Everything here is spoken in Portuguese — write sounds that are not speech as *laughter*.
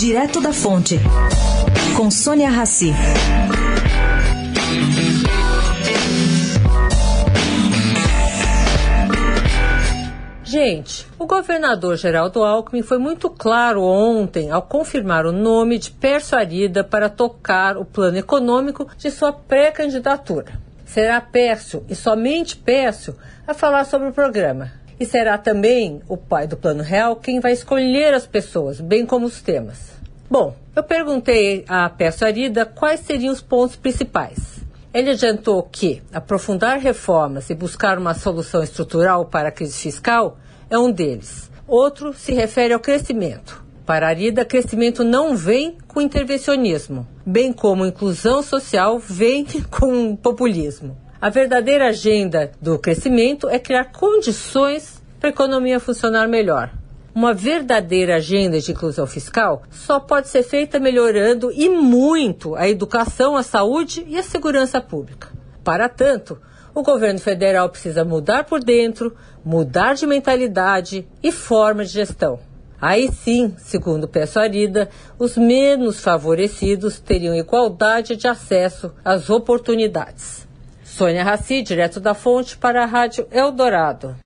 Direto da Fonte, com Sônia Rassi. Gente, o governador Geraldo Alckmin foi muito claro ontem ao confirmar o nome de Perso Arida para tocar o plano econômico de sua pré-candidatura. Será Pércio e somente Pércio a falar sobre o programa. E será também o pai do Plano Real quem vai escolher as pessoas, bem como os temas. Bom, eu perguntei a Pércio Arida quais seriam os pontos principais. Ele adiantou que aprofundar reformas e buscar uma solução estrutural para a crise fiscal é um deles. Outro se refere ao crescimento. Para Arida, crescimento não vem com intervencionismo, bem como inclusão social vem *laughs* com populismo. A verdadeira agenda do crescimento é criar condições para a economia funcionar melhor. Uma verdadeira agenda de inclusão fiscal só pode ser feita melhorando e muito a educação, a saúde e a segurança pública. Para tanto, o governo federal precisa mudar por dentro, mudar de mentalidade e forma de gestão. Aí sim, segundo Peço Arida, os menos favorecidos teriam igualdade de acesso às oportunidades. Sônia Raci, direto da fonte para a Rádio Eldorado.